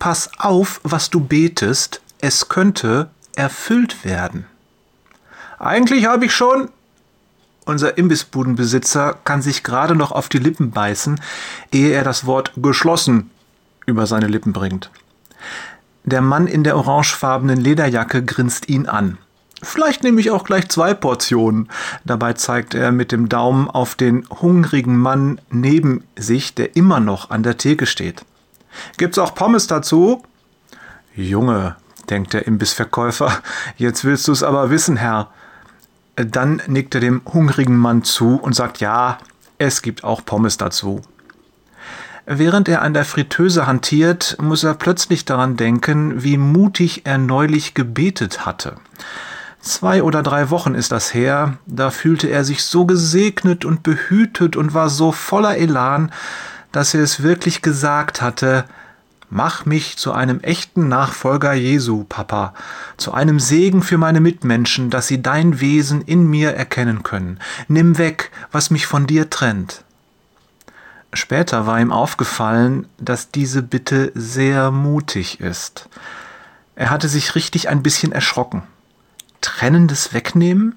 Pass auf, was du betest, es könnte erfüllt werden. Eigentlich habe ich schon. Unser Imbissbudenbesitzer kann sich gerade noch auf die Lippen beißen, ehe er das Wort geschlossen über seine Lippen bringt. Der Mann in der orangefarbenen Lederjacke grinst ihn an. Vielleicht nehme ich auch gleich zwei Portionen. Dabei zeigt er mit dem Daumen auf den hungrigen Mann neben sich, der immer noch an der Theke steht. Gibt's auch Pommes dazu? Junge, denkt der Imbissverkäufer, jetzt willst du's aber wissen, Herr. Dann nickt er dem hungrigen Mann zu und sagt, ja, es gibt auch Pommes dazu. Während er an der Fritteuse hantiert, muss er plötzlich daran denken, wie mutig er neulich gebetet hatte. Zwei oder drei Wochen ist das her, da fühlte er sich so gesegnet und behütet und war so voller Elan, dass er es wirklich gesagt hatte, Mach mich zu einem echten Nachfolger Jesu, Papa, zu einem Segen für meine Mitmenschen, dass sie dein Wesen in mir erkennen können. Nimm weg, was mich von dir trennt. Später war ihm aufgefallen, dass diese Bitte sehr mutig ist. Er hatte sich richtig ein bisschen erschrocken. Trennendes Wegnehmen?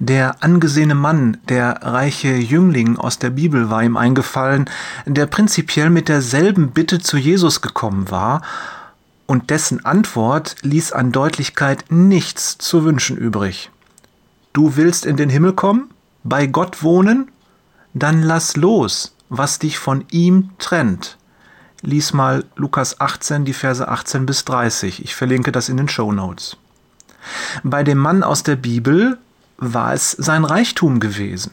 Der angesehene Mann, der reiche Jüngling aus der Bibel war ihm eingefallen, der prinzipiell mit derselben Bitte zu Jesus gekommen war, und dessen Antwort ließ an Deutlichkeit nichts zu wünschen übrig. Du willst in den Himmel kommen? Bei Gott wohnen? Dann lass los, was dich von ihm trennt. Lies mal Lukas 18, die Verse 18 bis 30. Ich verlinke das in den Show Notes. Bei dem Mann aus der Bibel war es sein Reichtum gewesen.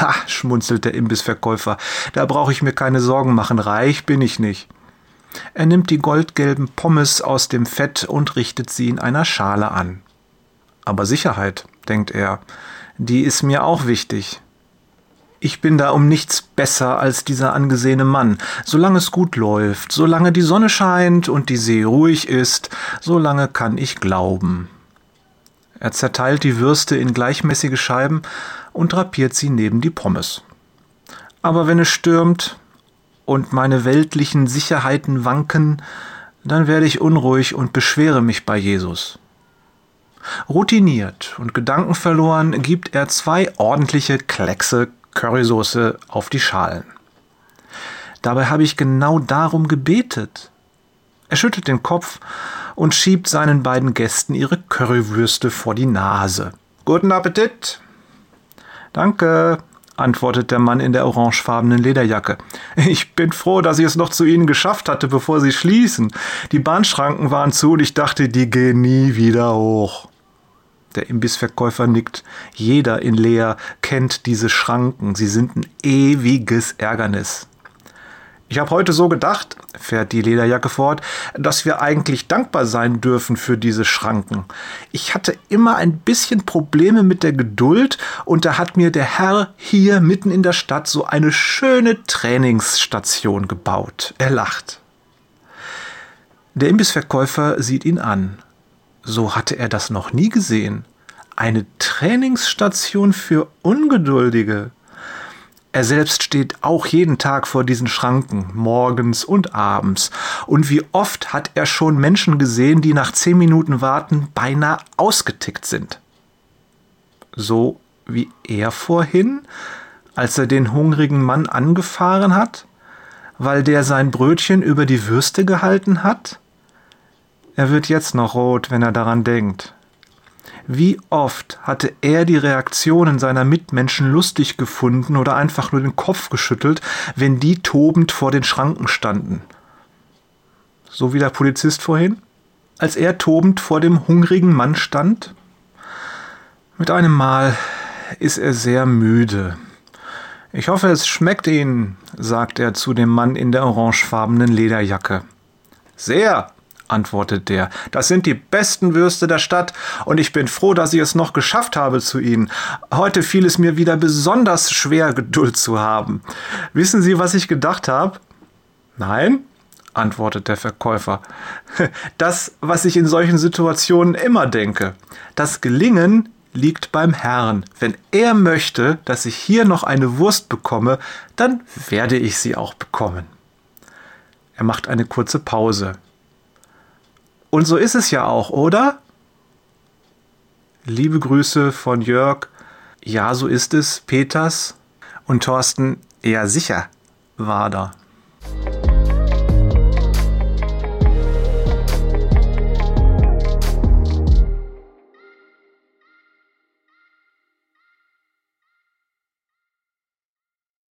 Ha, schmunzelt der Imbissverkäufer, da brauche ich mir keine Sorgen machen, reich bin ich nicht. Er nimmt die goldgelben Pommes aus dem Fett und richtet sie in einer Schale an. Aber Sicherheit, denkt er, die ist mir auch wichtig. Ich bin da um nichts besser als dieser angesehene Mann. Solange es gut läuft, solange die Sonne scheint und die See ruhig ist, solange kann ich glauben. Er zerteilt die Würste in gleichmäßige Scheiben und drapiert sie neben die Pommes. Aber wenn es stürmt und meine weltlichen Sicherheiten wanken, dann werde ich unruhig und beschwere mich bei Jesus. Routiniert und gedankenverloren gibt er zwei ordentliche Kleckse Currysoße auf die Schalen. Dabei habe ich genau darum gebetet. Er schüttelt den Kopf und schiebt seinen beiden Gästen ihre Currywürste vor die Nase. Guten Appetit! Danke, antwortet der Mann in der orangefarbenen Lederjacke. Ich bin froh, dass ich es noch zu Ihnen geschafft hatte, bevor Sie schließen. Die Bahnschranken waren zu und ich dachte, die gehen nie wieder hoch. Der Imbissverkäufer nickt. Jeder in Leer kennt diese Schranken. Sie sind ein ewiges Ärgernis. Ich habe heute so gedacht, fährt die Lederjacke fort, dass wir eigentlich dankbar sein dürfen für diese Schranken. Ich hatte immer ein bisschen Probleme mit der Geduld und da hat mir der Herr hier mitten in der Stadt so eine schöne Trainingsstation gebaut. Er lacht. Der Imbissverkäufer sieht ihn an. So hatte er das noch nie gesehen. Eine Trainingsstation für Ungeduldige. Er selbst steht auch jeden Tag vor diesen Schranken, morgens und abends. Und wie oft hat er schon Menschen gesehen, die nach zehn Minuten warten beinahe ausgetickt sind. So wie er vorhin, als er den hungrigen Mann angefahren hat, weil der sein Brötchen über die Würste gehalten hat? Er wird jetzt noch rot, wenn er daran denkt. Wie oft hatte er die Reaktionen seiner Mitmenschen lustig gefunden oder einfach nur den Kopf geschüttelt, wenn die tobend vor den Schranken standen. So wie der Polizist vorhin, als er tobend vor dem hungrigen Mann stand. Mit einem Mal ist er sehr müde. Ich hoffe, es schmeckt Ihnen, sagt er zu dem Mann in der orangefarbenen Lederjacke. Sehr, antwortet der. Das sind die besten Würste der Stadt und ich bin froh, dass ich es noch geschafft habe zu Ihnen. Heute fiel es mir wieder besonders schwer, Geduld zu haben. Wissen Sie, was ich gedacht habe? Nein? antwortet der Verkäufer. Das, was ich in solchen Situationen immer denke. Das Gelingen liegt beim Herrn. Wenn er möchte, dass ich hier noch eine Wurst bekomme, dann werde ich sie auch bekommen. Er macht eine kurze Pause. Und so ist es ja auch, oder? Liebe Grüße von Jörg. Ja, so ist es, Peters. Und Thorsten, ja sicher, war da.